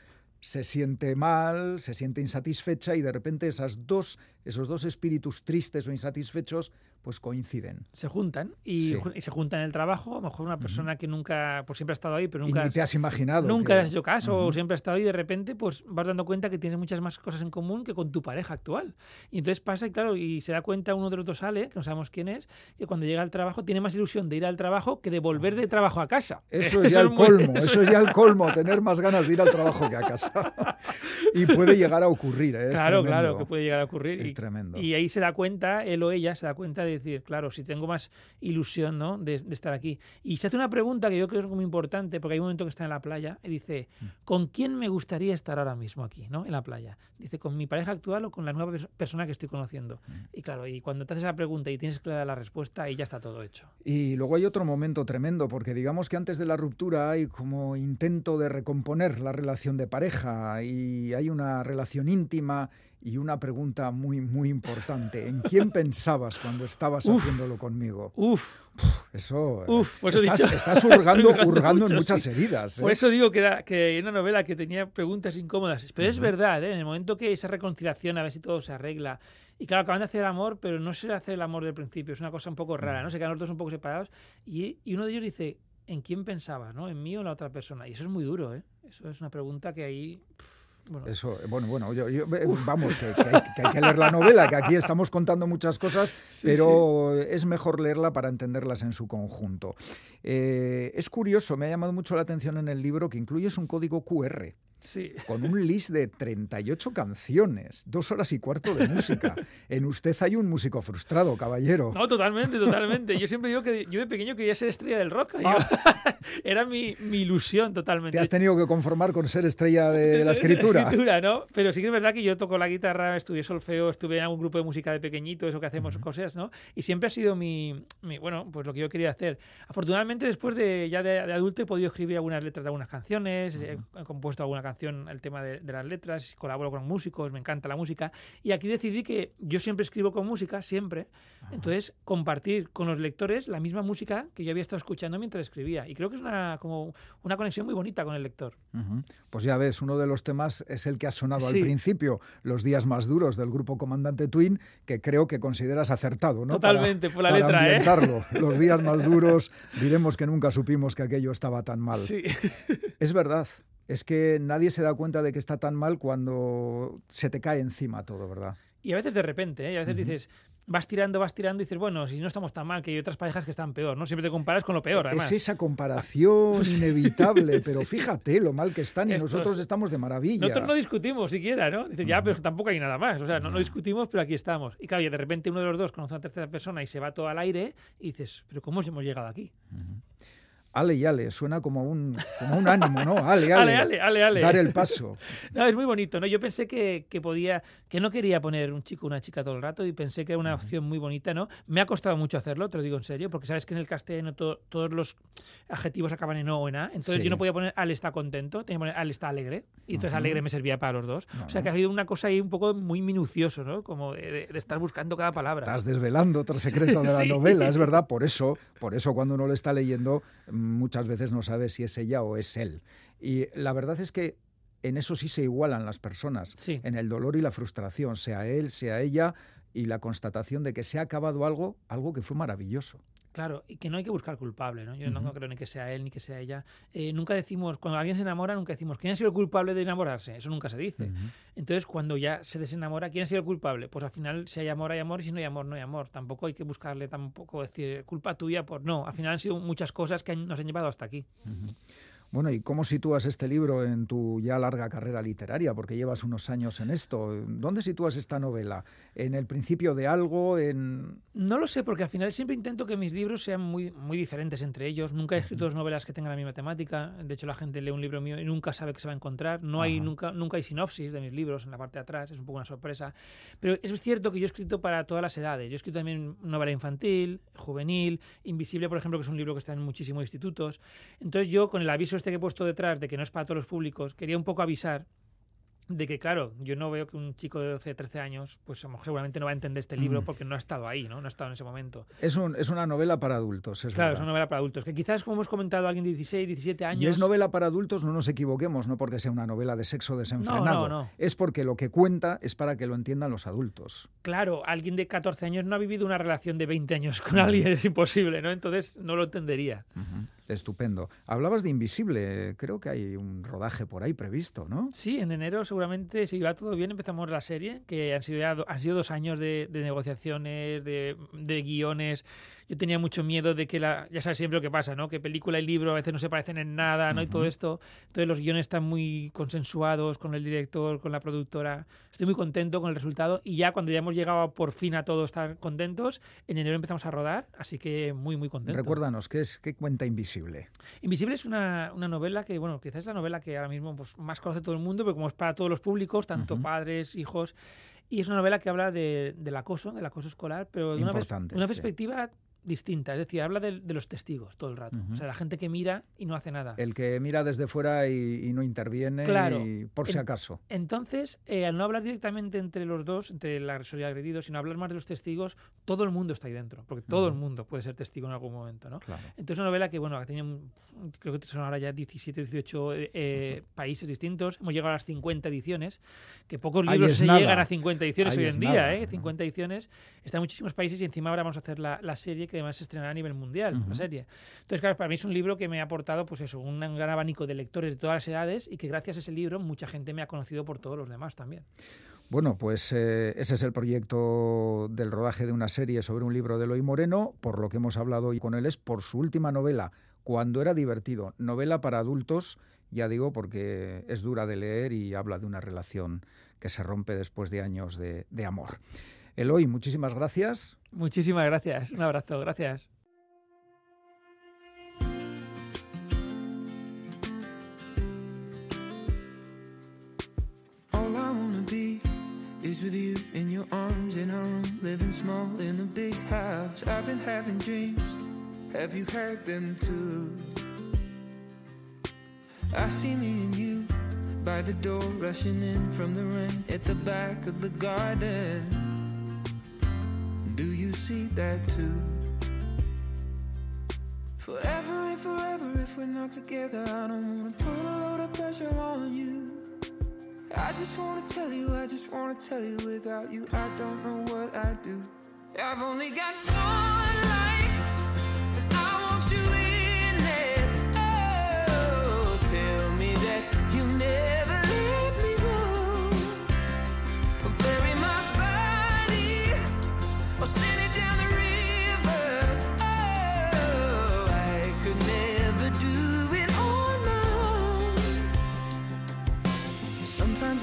se siente mal, se siente insatisfecha y de repente esas dos, esos dos espíritus tristes o insatisfechos pues coinciden. Se juntan y, Sí. y se juntan en el trabajo. A lo mejor una persona que nunca, pues siempre ha estado ahí, pero Y nunca. ni te has imaginado. Nunca que- has hecho caso, o Ujú. siempre has estado ahí y de repente pues vas dando cuenta que tienes muchas más cosas en común que con tu pareja actual. Y entonces pasa, y claro, y se da cuenta uno de los dos sale, que no sabemos quién es, que cuando llega al trabajo tiene más ilusión de ir al trabajo que de volver de trabajo a casa. Eso es ya el colmo, eso es ya el colmo, tener más ganas de ir al trabajo que a casa. y puede llegar a ocurrir, ¿eh? claro, tremendo. claro, que puede llegar a ocurrir. Es y, tremendo. y ahí se da cuenta, él o ella se da cuenta de decir, claro, si tengo más ilusión ¿no? de, de estar aquí. Y se hace una pregunta que yo creo que es muy importante, porque hay un momento que está en la playa y dice, Mm. ¿con quién me gustaría estar ahora mismo aquí, ¿no? en la playa? Dice, ¿con mi pareja actual o con la nueva pers- persona que estoy conociendo? Mm. Y claro, y cuando te haces la pregunta y tienes clara la respuesta, ahí ya está todo hecho. Y luego hay otro momento tremendo, porque digamos que antes de la ruptura hay como intento de recomponer la relación de pareja y hay una relación íntima y una pregunta muy, muy importante. ¿En quién pensabas cuando estabas Uf. haciéndolo conmigo? Uf, Eso... eh, Uf, pues he estás, dicho- estás hurgando, hurgando hurgando en mucho, muchas sí. heridas. ¿eh? Por eso digo que era, que una novela que tenía preguntas incómodas. Pero es verdad, ¿eh? en el momento que esa reconciliación, a ver si todo se arregla. Y claro, acaban de hacer el amor, pero no se hace el amor del principio. Es una cosa un poco rara, ¿no? Se quedan los dos un poco separados. Y, y uno de ellos dice, ¿en quién pensabas, no? ¿En mí o en la otra persona? Y eso es muy duro, ¿eh? Eso es una pregunta que ahí... pff, Bueno, Eso, eh, bueno, bueno, yo- yo- eh, vamos, que, que hay, que hay que leer la novela, que aquí estamos contando muchas cosas, Sí, pero es mejor leerla para entenderlas en su conjunto. Eh, es curioso, me ha llamado mucho la atención en el libro que incluyes un código QR sí. con un list de 38 canciones, dos horas y cuarto de música. En usted hay un músico frustrado, caballero. No, totalmente, totalmente. Yo siempre digo que yo de pequeño quería ser estrella del rock. Yo- era mi, mi ilusión totalmente. Te has tenido que conformar con ser estrella de la escritura. escritura, ¿no? Pero sí que es verdad que yo toco la guitarra, estudié solfeo, estuve en algún grupo de música de pequeñito, eso que hacemos cosas, ¿no? Y siempre ha sido mi, mi- bueno, pues lo que yo quería hacer. Afortunadamente, después de ya de, de adulto he podido escribir algunas letras de algunas canciones, he, he compuesto alguna canción, el tema de, de las letras, colaboro con músicos, me encanta la música. Y aquí decidí que yo siempre escribo con música, siempre. Entonces, compartir con los lectores la misma música que yo había estado escuchando mientras escribía. Y creo que es una, como una conexión muy bonita con el lector. Ujú. Pues ya ves, uno de los temas es el que ha sonado Sí. al principio, los días más duros del grupo Comandante Twin, que creo que consideras acertado, ¿no? Totalmente, por la para letra, ¿eh? ambientarlo. Los días más duros, diremos que nunca supimos que aquello estaba tan mal. Sí. Es verdad, es que nadie se da cuenta de que está tan mal cuando se te cae encima todo, ¿verdad? Y a veces de repente, ¿eh? Y a veces dices, vas tirando, vas tirando y dices, bueno, si no estamos tan mal, que hay otras parejas que están peor, ¿no? Siempre te comparas con lo peor, además. Es esa comparación inevitable, pero Sí. fíjate lo mal que están y Estos- nosotros estamos de maravilla. Nosotros no discutimos siquiera, ¿no? Dices, ya, pero tampoco hay nada más. O sea, no, no discutimos, pero aquí estamos. Y claro, y de repente uno de los dos conoce a una tercera persona y se va todo al aire y dices, pero ¿cómo hemos llegado aquí? Ale y ale, suena como un, como un ánimo, ¿no? Ale, ale. Ale, ale, ale, ale. Dar el paso. No, es muy bonito, ¿no? Yo pensé que, que podía, que no quería poner un chico o una chica todo el rato y pensé que era una opción muy bonita, ¿no? Me ha costado mucho hacerlo, te lo digo en serio, porque sabes que en el castellano to- todos los adjetivos acaban en O o en A, entonces Sí. yo no podía poner al está contento, tenía que poner al está alegre, y entonces alegre me servía para los dos. O sea que ha habido una cosa ahí un poco muy minucioso, ¿no? Como de, estar buscando cada palabra. Estás desvelando otro secreto de la Sí. novela, es verdad. Por eso, por eso cuando uno lo está leyendo, muchas veces no sabe si es ella o es él. Y la verdad es que en eso sí se igualan las personas, Sí. en el dolor y la frustración, sea él, sea ella, y la constatación de que se ha acabado algo, algo que fue maravilloso. Claro, y que no hay que buscar culpable, ¿no? Yo no- creo ni que sea él ni que sea ella. Eh, nunca decimos, cuando alguien se enamora, nunca decimos, ¿quién ha sido el culpable de enamorarse? Eso nunca se dice. Entonces, cuando ya se desenamora, ¿quién ha sido el culpable? Pues al final, si hay amor, hay amor, y si no hay amor, no hay amor. Tampoco hay que buscarle tampoco decir, culpa tuya por no. Al final han sido muchas cosas que nos han llevado hasta aquí. Bueno, ¿y cómo sitúas este libro en tu ya larga carrera literaria? Porque llevas unos años en esto. ¿Dónde sitúas esta novela? ¿En el principio de algo? ¿En...? No lo sé, porque al final siempre intento que mis libros sean muy, muy diferentes entre ellos. Nunca he escrito dos novelas que tengan la misma temática. De hecho, la gente lee un libro mío y nunca sabe qué se va a encontrar. No hay, Ajá. nunca, nunca hay sinopsis de mis libros en la parte de atrás. Es un poco una sorpresa. Pero es cierto que yo he escrito para todas las edades. Yo he escrito también novela infantil, juvenil, Invisible, por ejemplo, que es un libro que está en muchísimos institutos. Entonces yo, con el aviso este que he puesto detrás de que no es para todos los públicos, quería un poco avisar de que, claro, yo no veo que un chico de 12, 13 años, pues a lo mejor seguramente no va a entender este libro Mm. porque no ha estado ahí, ¿no? No ha estado en ese momento. Es, un- es una novela para adultos, es claro, es verdad. una novela para adultos. Que quizás, como hemos comentado, alguien de 16, 17 años... Y es novela para adultos, no nos equivoquemos, no porque sea una novela de sexo desenfrenado. no, no. Es porque lo que cuenta es para que lo entiendan los adultos. Claro, alguien de 14 años no ha vivido una relación de 20 años con alguien, es imposible, ¿no? Entonces no lo entendería. Estupendo. Hablabas de Invisible, creo que hay un rodaje por ahí previsto, ¿no? Sí, en enero seguramente, si va todo bien, empezamos la serie, que han sido, han sido dos años de, negociaciones, de guiones. Yo tenía mucho miedo de que la. Ya sabes siempre lo que pasa, ¿no? Que película y libro a veces no se parecen en nada, ¿no? Y todo esto. Entonces los guiones están muy consensuados con el director, con la productora. Estoy muy contento con el resultado. Y ya cuando ya hemos llegado por fin a todos estar contentos, en enero empezamos a rodar, así que muy, muy contento. Recuérdanos, ¿qué, es, ¿qué cuenta Invisible? Invisible es una, una novela que, bueno, quizás es la novela que ahora mismo pues, más conoce todo el mundo, pero como es para todos los públicos, tanto Ujú. padres, hijos, y es una novela que habla de- del acoso, del acoso escolar, pero de una, pers- Importante, una sí. perspectiva distinta, es decir, habla de, de los testigos todo el rato, Ujú. o sea, la gente que mira y no hace nada. El que mira desde fuera y, y no interviene, Claro. y por si En- acaso. Entonces, eh, al no hablar directamente entre los dos, entre el agresor y el agredido, sino hablar más de los testigos, todo el mundo está ahí dentro, porque todo el mundo puede ser testigo en algún momento, ¿no? Claro. Entonces, una novela que, bueno, que tenía, un- creo que son ahora ya 17, 18 eh, eh, países distintos. Hemos llegado a las 50 ediciones, que pocos libros se nada. llegan a 50 ediciones Ahí hoy en día, nada, ¿eh? ¿no? 50 ediciones. Está en muchísimos países y encima ahora vamos a hacer la, la serie que que además se estrenará a nivel mundial, la serie. Entonces, claro, para mí es un libro que me ha aportado, pues eso, un gran abanico de lectores de todas las edades y que gracias a ese libro mucha gente me ha conocido por todos los demás también. Bueno, pues eh, ese es el proyecto del rodaje de una serie sobre un libro de Eloy Moreno. Por lo que hemos hablado hoy con él es por su última novela, Cuando era divertido, novela para adultos, ya digo, porque es dura de leer y habla de una relación que se rompe después de años de, de amor. Eloy, muchísimas gracias. Muchísimas gracias. Un abrazo. Gracias. is with you in your arms in our room, living small in a big house. I've been having dreams. Have you heard them too? I see me and you by the door, rushing in from the rain at the back of the garden. See that too? Forever and forever, if we're not together, I don't wanna put a load of pressure on you. I just wanna tell you, I just wanna tell you without you I don't know what I'd do I've only got one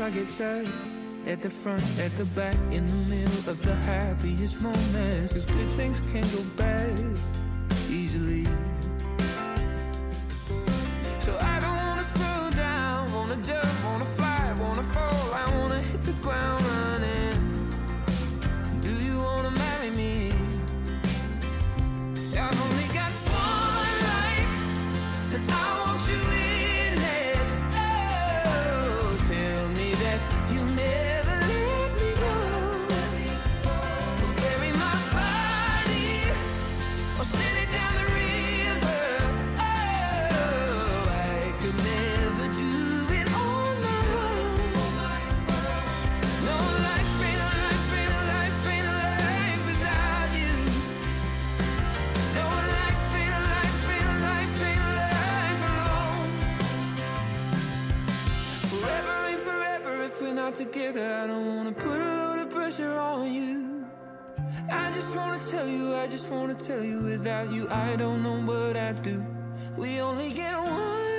I get sad at the front, at the back, in the middle of the happiest moments. Cause good things can go bad easily. So I don't wanna slow down, wanna jump, wanna fly, together, I don't wanna put a load of pressure on you. I just wanna tell you, I just wanna tell you, without you, I don't know what I'd do. We only get one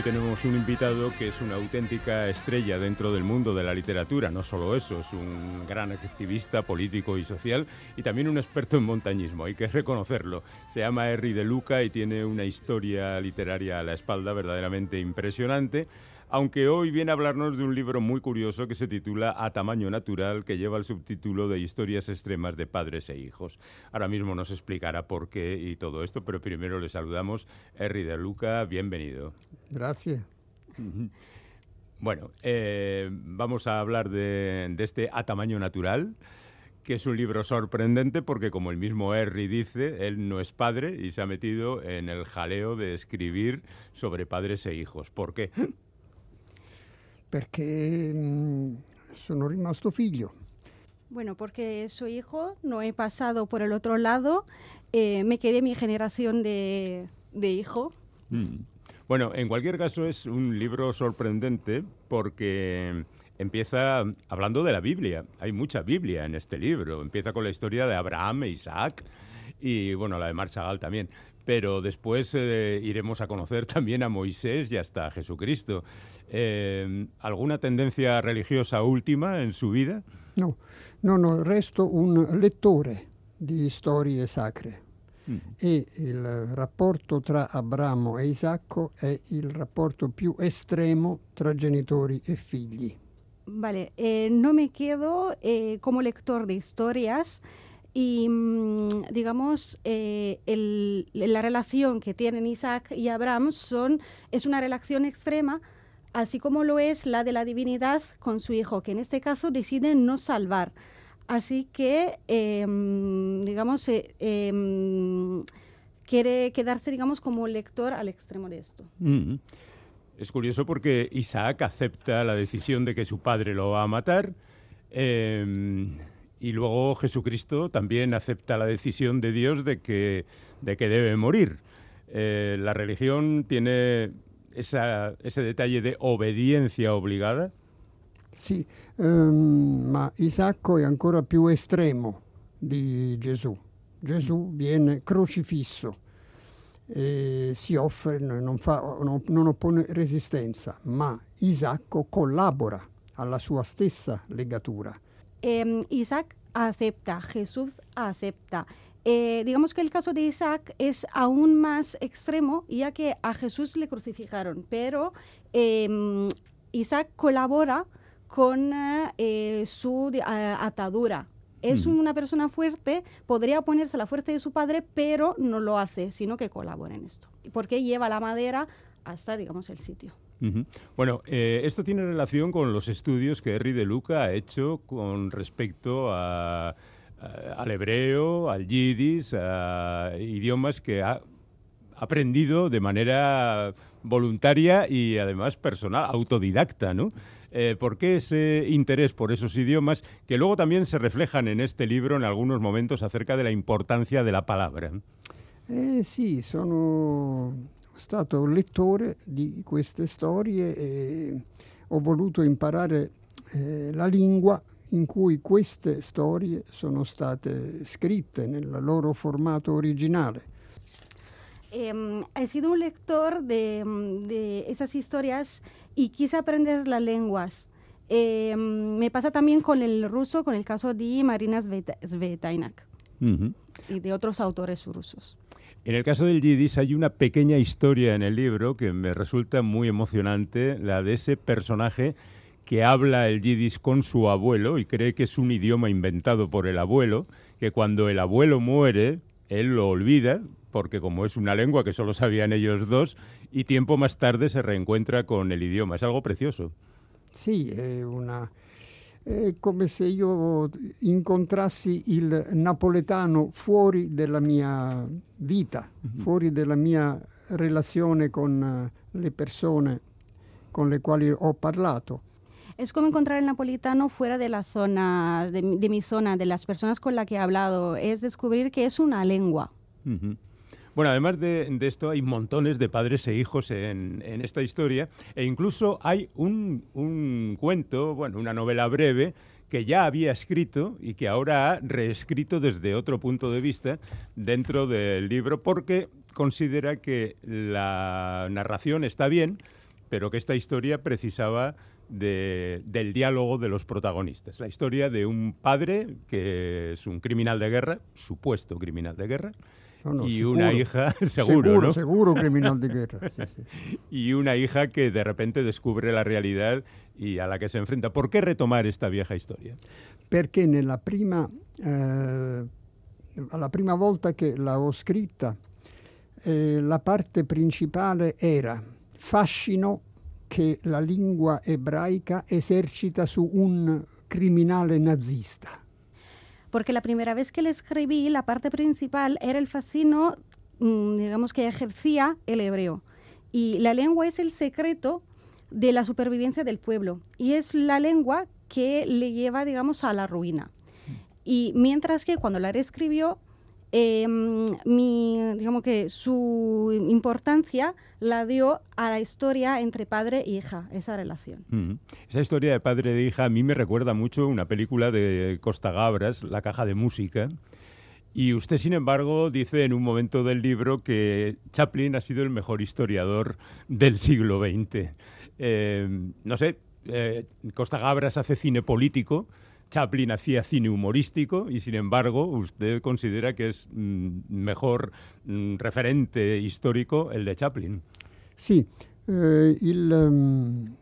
Hoy tenemos un invitado que es una auténtica estrella dentro del mundo de la literatura. No solo eso, es un gran activista político y social y también un experto en montañismo, hay que reconocerlo. Se llama Henry de Luca y tiene una historia literaria a la espalda verdaderamente impresionante. Aunque hoy viene a hablarnos de un libro muy curioso que se titula A tamaño natural, que lleva el subtítulo de Historias extremas de padres e hijos. Ahora mismo nos explicará por qué y todo esto, pero primero le saludamos. Henry de Luca, bienvenido. Gracias. Bueno, eh, vamos a hablar de, de este A tamaño natural, que es un libro sorprendente porque, como el mismo Henry dice, él no es padre y se ha metido en el jaleo de escribir sobre padres e hijos. ¿Por qué? Perché mm, sono rimasto figlio. Bueno, porque soy hijo, no he pasado por el otro lado, eh, me quedé mi generación de, de hijo. Mm. Bueno, en cualquier caso es un libro sorprendente porque empieza hablando de la Biblia. Hay mucha Biblia en este libro. Empieza con la historia de Abraham e Isaac y, bueno, la de Marshall también. Pero después eh, iremos a conocer también a Moisés y hasta a Jesucristo. Eh, ¿Alguna tendencia religiosa última en su vida? No, no, no, resto un lettore di storie sacre. e il rapporto tra Abramo e Isacco è il rapporto più estremo tra genitori e figli. Vale, eh, no me quedo eh, como lector de historias y, mm, digamos, eh, la relación que tienen Isaac y Abraham son, es una relación extrema, así como lo es la de la divinidad con su hijo, que en este caso decide no salvar. Así que, mm, digamos, eh, mm, quiere quedarse, digamos, como lector al extremo de esto. Mm. Es curioso porque Isaac acepta la decisión de que su padre lo va a matar eh, y luego Jesucristo también acepta la decisión de Dios de que, de que debe morir. Eh, la religión tiene ese detalle de obediencia obligada. Sì, ehm, ma Isacco è ancora più estremo di Gesù. Gesù viene crocifisso e si offre, non, fa- non- non oppone resistenza, ma Isacco collabora alla sua stessa legatura. Eh, Isaac acepta, Jesús acepta. Eh, digamos que el caso de Isaac es aún más extremo, ya que a Jesús le crucificaron, pero eh, Isaac colabora con eh, su a- atadura. Es una persona fuerte, podría oponerse a la fuerza de su padre, pero no lo hace, sino que colabora en esto. Porque lleva la madera hasta, digamos, el sitio. Bueno, eh, esto tiene relación con los estudios que Henry de Luca ha hecho con respecto al hebreo, al yiddish, a idiomas que ha aprendido de manera voluntaria y además personal, autodidacta, ¿no? Eh, ¿Por qué ese interés por esos idiomas que luego también se reflejan en este libro en algunos momentos acerca de la importancia de la palabra? Eh sì, sono stato lettore di queste storie e ho voluto imparare eh, la lingua in cui queste storie sono state scritte nel loro formato originale. Em, he sido un lector de, mm, de esas historias y quise aprender las lenguas. Em, me pasa también con el ruso, con el caso de Marina Sveta- Svetainak Ujú. y de otros autores rusos. En el caso del yiddish hay una pequeña historia en el libro que me resulta muy emocionante, la de ese personaje que habla el yiddish con su abuelo y cree que es un idioma inventado por el abuelo, que cuando el abuelo muere, él lo olvida, porque como es una lengua que solo sabían ellos dos, y tiempo más tarde se reencuentra con el idioma. Es algo precioso. Sì, è, una, è come se io incontrassi il napoletano fuori dalla mia vita, fuori dalla mia relazione con eh, le persone con le quali ho parlato. Es como encontrar el napolitano fuera de la zona, de, mi- de mi zona, de las personas con las que he hablado. Es descubrir que es una lengua. Ujú. Bueno, además de, esto, hay montones de padres e hijos en, en esta historia, e incluso hay un, un cuento, bueno, una novela breve que ya había escrito y que ahora ha reescrito desde otro punto de vista dentro del libro, porque considera que la narración está bien, pero que esta historia precisaba de- del diálogo de los protagonistas. La historia de un padre que es un criminal de guerra, supuesto criminal de guerra, No, no, y sicuro. una hija, seguro, Seguro, ¿no? seguro criminal di guerra. sì, sì. Y una hija que de repente descubre la realidad y a la que se enfrenta. ¿Por qué retomar esta vieja historia? perché nella prima, eh, la prima volta che l'avevo scritta, eh, la parte principale era fascino che la lingua ebraica esercita su un criminale nazista. Porque la primera vez que le escribí, la parte principal era el fascino, mm, digamos, que ejercía el hebreo. Y la lengua es el secreto de la supervivencia del pueblo. Y es la lengua que le lleva, digamos, a la ruina. Y mientras que cuando la reescribió, eh, mi, digamos que su importancia la dio a la historia entre padre e hija, esa relación. Mm. Esa historia de padre e hija a mí me recuerda mucho una película de Costa Gabras, La caja de música. Y usted, sin embargo, dice en un momento del libro que Chaplin ha sido el mejor historiador del siglo XX. Eh, no sé, eh, Costa Gabras hace cine político, Chaplin hacía cine humorístico y sin embargo usted considera que es mm, mejor mm, referente histórico el de Chaplin. Sì, eh, il, um,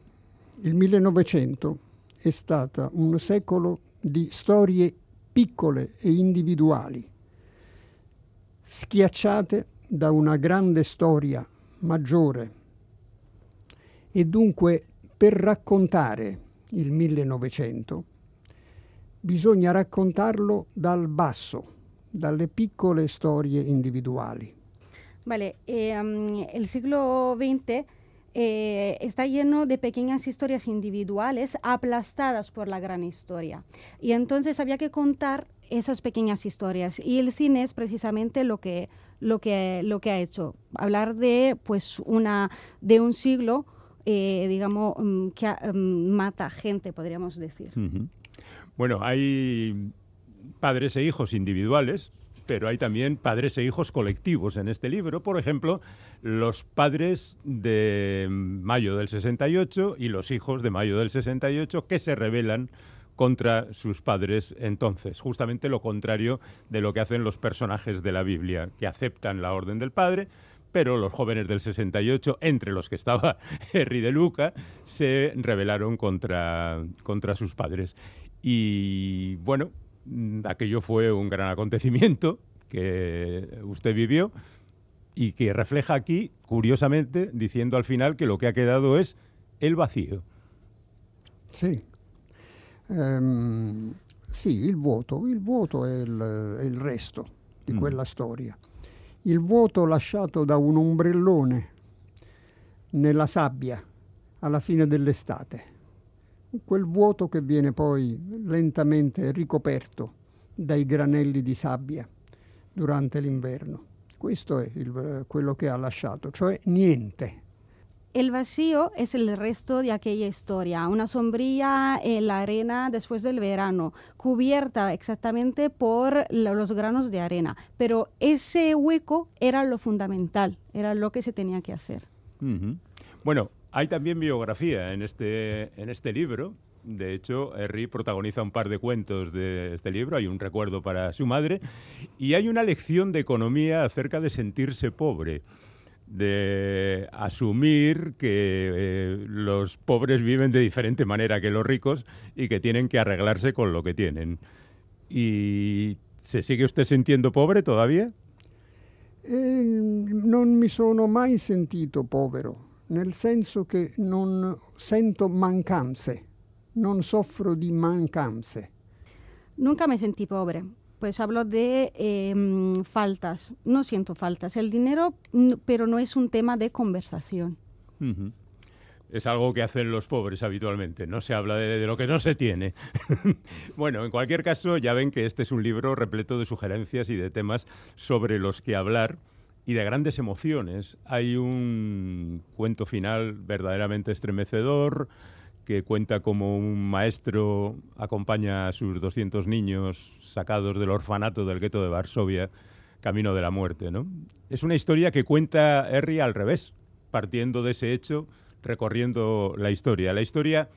il 1900 è stato un secolo di storie piccole e individuali, schiacciate da una grande storia maggiore. E dunque per raccontare il 1900 bisogna raccontarlo dal basso, dalle piccole storie individuali. Vale, eh, um, el siglo XX eh, está lleno de pequeñas historias individuales aplastadas por la gran historia. Y entonces había que contar esas pequeñas historias. Y el cine es precisamente lo que, lo que, lo que ha hecho. Hablar de, pues, una, de un siglo, eh, digamos, um, que um, mata gente, podríamos decir. Uh -huh. Bueno, hay padres e hijos individuales, pero hay también padres e hijos colectivos en este libro. Por ejemplo, los padres de mayo del 68 y los hijos de mayo del 68 que se rebelan contra sus padres entonces, justamente lo contrario de lo que hacen los personajes de la Biblia, que aceptan la orden del padre, pero los jóvenes del 68, entre los que estaba Henry de Luca, se rebelaron contra, contra sus padres. Y bueno, mm, aquello fue un gran acontecimiento que usted vivió y que refleja aquí, curiosamente, diciendo al final que lo que ha quedado es el vacío. Sì, Ehm, sì il vuoto, il vuoto è il, è il resto di Mm. quella storia. Il vuoto lasciato da un ombrellone nella sabbia alla fine dell'estate. Quel vuoto che viene poi lentamente ricoperto dai granelli di sabbia durante l'inverno. Questo è il- quello che ha lasciato, cioè niente. El vacío es el resto de aquella historia, una sombrilla en la arena después del verano, cubierta exactamente por lo- los granos de arena. Pero ese hueco era lo fundamental, era lo que se tenía que hacer. Ujú. Bueno, hay también biografía en este, en este libro. De hecho, Henry protagoniza un par de cuentos de este libro. Hay un recuerdo para su madre y hay una lección de economía acerca de sentirse pobre, de asumir que eh, los pobres viven de diferente manera que los ricos y que tienen que arreglarse con lo que tienen. ¿Y se sigue usted sintiendo pobre todavía? E non mi sono mai sentito povero, nel senso che non sento mancanze, non soffro di mancanze. Nunca me sentí pobre, pues hablo de eh, mm, faltas, no siento faltas. El dinero, pero no es un tema de conversación. Es algo que hacen los pobres habitualmente, no se habla de, de lo que no se tiene. bueno, en cualquier caso, ya ven que este es un libro repleto de sugerencias y de temas sobre los que hablar y de grandes emociones. Hay un cuento final verdaderamente estremecedor que cuenta como un maestro acompaña a sus 200 niños sacados del orfanato del gueto de Varsovia camino de la muerte. Es una historia que cuenta Harry al revés, partiendo de ese hecho, recorriendo la historia. La historia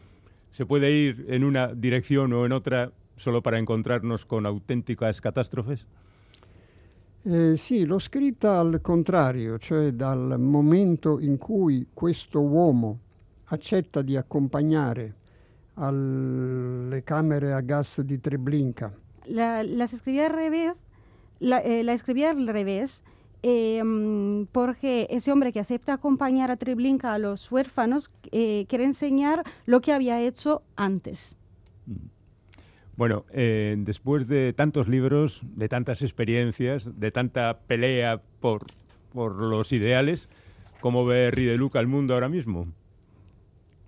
se puede ir en una dirección o en otra solo para encontrarnos con auténticas catástrofes. Eh, sì, l'ho scritta al contrario, cioè dal momento in cui questo uomo accetta di accompagnare alle camere a gas di Treblinka La- las escribí al revés, la, eh, la escribí al revés eh, mm, porque ese hombre que acepta acompañar a Treblinka a los huérfanos eh, quiere enseñar lo que había hecho antes. Bueno, eh, después de tantos libros, de tantas experiencias, de tanta pelea por, por los ideales, ¿cómo ve Henry de Luca el mundo ahora mismo?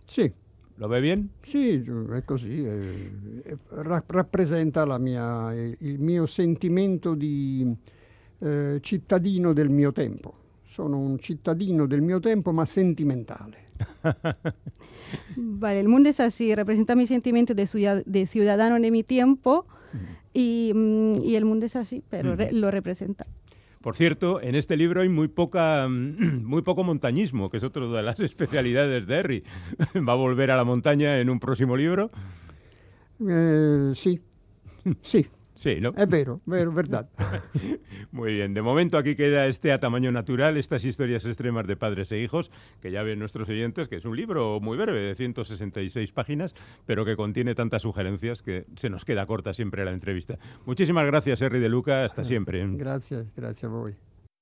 Sì, ¿Lo ve bien? sì, è così, eh, eh, ra- rappresenta la mia- il mio sentimento di eh, cittadino del mio tempo. Sono un cittadino del mio tempo, ma sentimentale. Vale, el mundo es así, representa mi sentimiento de, ciudad- de ciudadano de mi tiempo y, mm, y el mundo es así, pero re- lo representa. Por cierto, en este libro hay muy poca, mm, muy poco montañismo, que es otra de las especialidades de Harry. ¿Va a volver a la montaña en un próximo libro? Eh, sì, sì, Sí, ¿no? è vero, vero, verdad. Muy bien, de momento aquí queda este a tamaño natural, estas historias extremas de padres e hijos, que ya ven nuestros oyentes, que es un libro muy breve, de 166 páginas, pero que contiene tantas sugerencias que se nos queda corta siempre la entrevista. Muchísimas gracias, Henry de Luca, hasta siempre. Grazie, grazie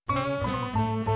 a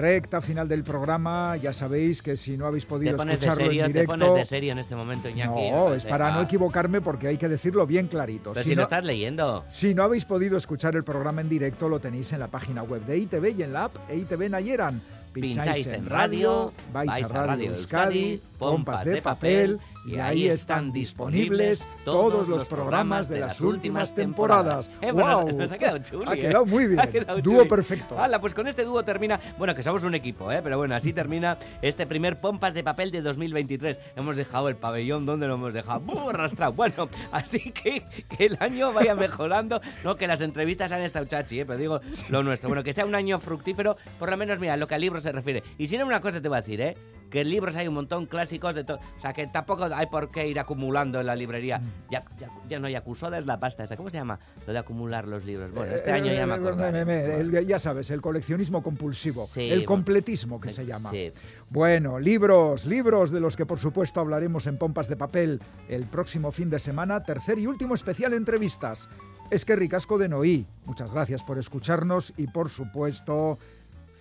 Recta final del programa, ya sabéis que si no habéis Te podido escucharlo serio, en te directo... pones de serio en este momento, Iñaki. No, es para no Venga. equivocarme porque hay que decirlo bien clarito. Pero Si si lo no- estás leyendo. Si no habéis podido escuchar el programa en directo, lo tenéis en la página web de ITV y en la app E EITV Nayeran. Pincháis en radio, vais, a Radio Euskadi, pompas de papel y ahí están disponibles todos los programas de las últimas temporadas. Eh, pues nos- ha quedado chuli, Ha eh. quedado muy bien. Ha quedado Dúo perfecto. Hala, pues con este dúo termina. Bueno, que somos un equipo, ¿eh? Pero bueno, así termina este primer Pompas de Papel de 2023. Hemos dejado el pabellón, ¿dónde lo hemos dejado? ¡Bum! arrastrado. Bueno, así que que el año vaya mejorando. No, que las entrevistas han estado chachi, ¿eh? Pero digo lo nuestro. Bueno, que sea un año fructífero, por lo menos, mira, lo que al libro se refiere. Y si no, una cosa te voy a decir, ¿eh? Que en libros hay un montón clásicos de todo. O sea, que tampoco hay por qué ir acumulando en la librería. Mm. Ya, ya, ya no, Yakusoda es la pasta esta. ¿Cómo se llama? Lo de acumular los libros. Bueno, este año ya me Eh, acordaré. me- me- el- ya sabes, el coleccionismo compulsivo, Sí, el completismo que se llama. Sí. Bueno, libros, libros de los que por supuesto hablaremos en Pompas de Papel el próximo fin de semana, tercer y último especial entrevistas. Es que ricasco de Noí. Muchas gracias por escucharnos y por supuesto,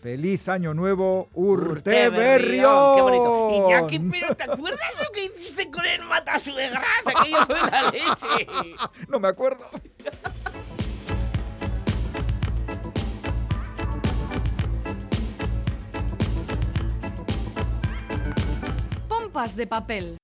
feliz año nuevo, Urteberrión. ¡Qué bonito! Iñaki, pero ¿te acuerdas lo que hiciste con el matasuegras? Aquello fue la leche. No me acuerdo. Pompas de papel.